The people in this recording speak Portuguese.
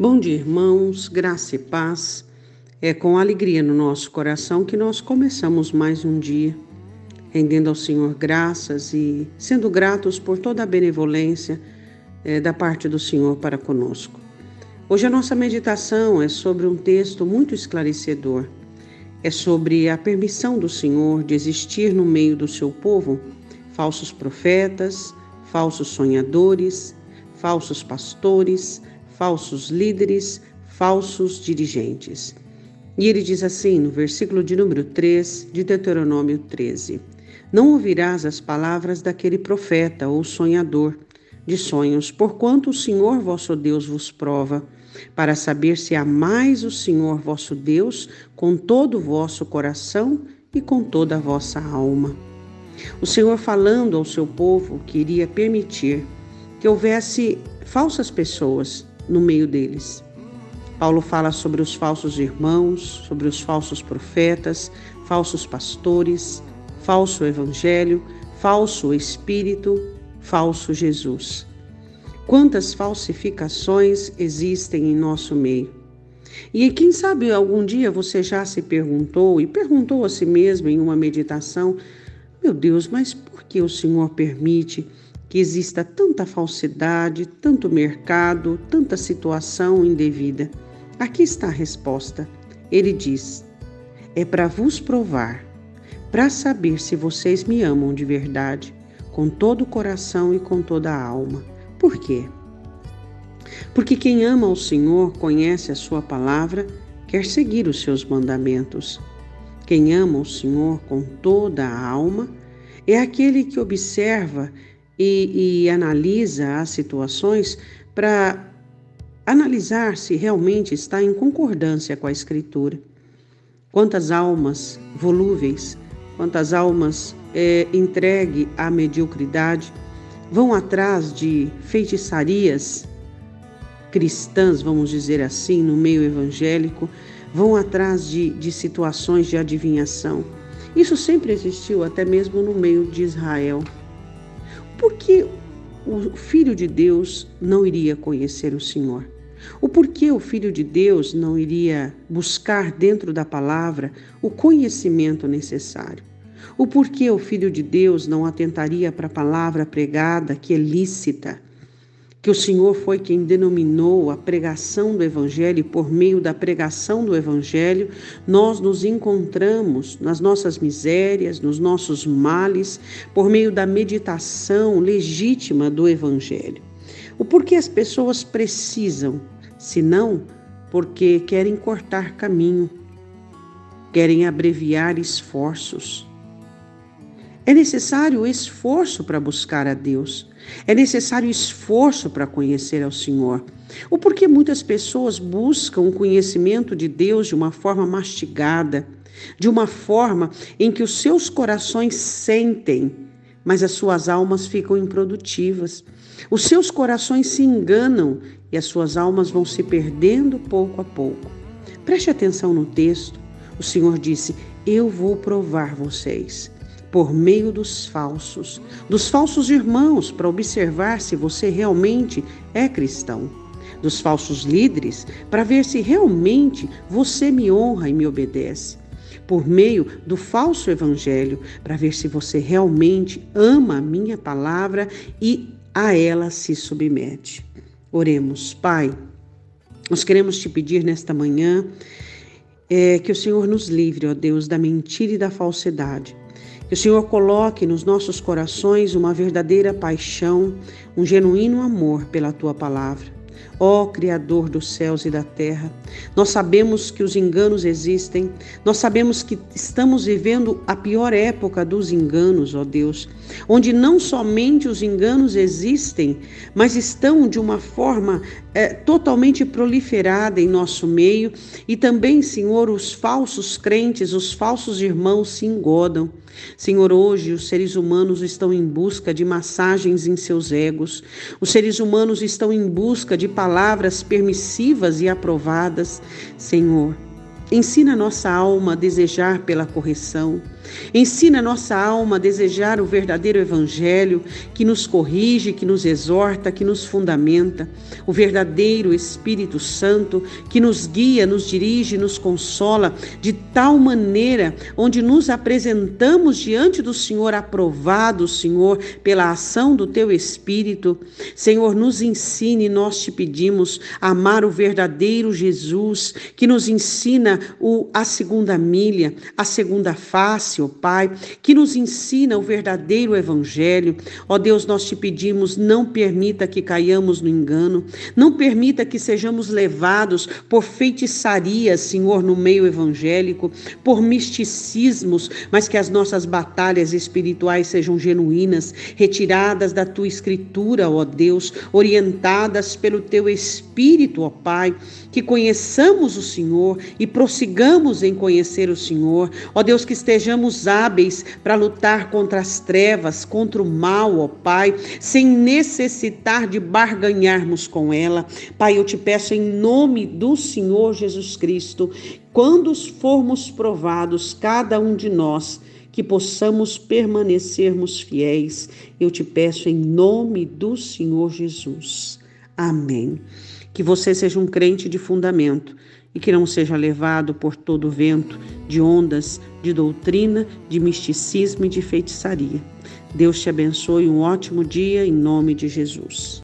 Bom dia, irmãos, graça e paz. É com alegria no nosso coração que nós começamos mais um dia, rendendo ao Senhor graças e sendo gratos por toda a benevolência é, da parte do Senhor para conosco. Hoje a nossa meditação é sobre um texto muito esclarecedor. É sobre a permissão do Senhor de existir no meio do seu povo falsos profetas, falsos sonhadores, falsos pastores, falsos líderes, falsos dirigentes. E ele diz assim no versículo de número 3 de Deuteronômio 13: Não ouvirás as palavras daquele profeta ou sonhador de sonhos, porquanto o Senhor vosso Deus vos prova, para saber se amais o Senhor vosso Deus com todo o vosso coração e com toda a vossa alma. O Senhor falando ao seu povo que iria permitir que houvesse falsas pessoas no meio deles. Paulo fala sobre os falsos irmãos, sobre os falsos profetas, falsos pastores, falso evangelho, falso espírito, falso Jesus. Quantas falsificações existem em nosso meio? E quem sabe algum dia você já se perguntou e perguntou a si mesmo em uma meditação: meu Deus, mas por que o Senhor permite que exista tanta falsidade, tanto mercado, tanta situação indevida? Aqui está a resposta. Ele diz: É para vos provar, para saber se vocês me amam de verdade, com todo o coração e com toda a alma. Por quê? Porque quem ama o Senhor conhece a Sua palavra, quer seguir os seus mandamentos. Quem ama o Senhor com toda a alma é aquele que observa e, e analisa as situações para analisar se realmente está em concordância com a Escritura. Quantas almas volúveis, quantas almas é, entregue à mediocridade vão atrás de feitiçarias cristãs, vamos dizer assim, no meio evangélico, vão atrás de, de situações de adivinhação. Isso sempre existiu, até mesmo no meio de Israel. Por que o Filho de Deus não iria conhecer o Senhor? O porquê o Filho de Deus não iria buscar dentro da palavra o conhecimento necessário? O porquê o Filho de Deus não atentaria para a palavra pregada, que é lícita, que o Senhor foi quem denominou a pregação do Evangelho, e por meio da pregação do Evangelho, nós nos encontramos nas nossas misérias, nos nossos males, por meio da meditação legítima do Evangelho. O porquê as pessoas precisam, se não porque querem cortar caminho, querem abreviar esforços é necessário esforço para buscar a Deus. É necessário esforço para conhecer ao Senhor. O porquê muitas pessoas buscam o conhecimento de Deus de uma forma mastigada, de uma forma em que os seus corações sentem, mas as suas almas ficam improdutivas. Os seus corações se enganam e as suas almas vão se perdendo pouco a pouco. Preste atenção no texto. O Senhor disse: Eu vou provar vocês por meio dos falsos, dos falsos irmãos, para observar se você realmente é cristão, dos falsos líderes, para ver se realmente você me honra e me obedece, por meio do falso evangelho, para ver se você realmente ama a minha palavra e a ela se submete. Oremos, Pai. Nós queremos te pedir nesta manhã é, que o Senhor nos livre, ó Deus, da mentira e da falsidade que o Senhor coloque nos nossos corações uma verdadeira paixão, um genuíno amor pela tua palavra. Ó Criador dos céus e da terra, nós sabemos que os enganos existem, nós sabemos que estamos vivendo a pior época dos enganos, ó Deus, onde não somente os enganos existem, mas estão de uma forma é, totalmente proliferada em nosso meio e também, Senhor, os falsos crentes, os falsos irmãos se engodam. Senhor, hoje os seres humanos estão em busca de massagens em seus egos, os seres humanos estão em busca de palavras permissivas e aprovadas. Senhor, ensina nossa alma a desejar pela correção. Ensina nossa alma a desejar o verdadeiro Evangelho que nos corrige, que nos exorta, que nos fundamenta. O verdadeiro Espírito Santo que nos guia, nos dirige, nos consola de tal maneira onde nos apresentamos diante do Senhor, aprovado, Senhor, pela ação do Teu Espírito. Senhor, nos ensine, nós te pedimos, a amar o verdadeiro Jesus que nos ensina o, a segunda milha, a segunda face, ó Pai, que nos ensina o verdadeiro Evangelho. Ó Deus, nós te pedimos, não permita que caiamos no engano, não permita que sejamos levados por feitiçarias, Senhor, no meio evangélico, por misticismos, mas que as nossas batalhas espirituais sejam genuínas, retiradas da tua escritura, ó Deus, orientadas pelo teu Espírito, ó Pai, que conheçamos o Senhor e prossigamos em conhecer o Senhor. Ó Deus, que estejamos hábeis para lutar contra as trevas, contra o mal, ó Pai, sem necessitar de barganharmos com ela. Pai, eu te peço em nome do Senhor Jesus Cristo, quando formos provados, cada um de nós, que possamos permanecermos fiéis. Eu te peço em nome do Senhor Jesus. Amém. Que você seja um crente de fundamento e que não seja levado por todo o vento de ondas de doutrina, de misticismo e de feitiçaria. Deus te abençoe, um ótimo dia em nome de Jesus.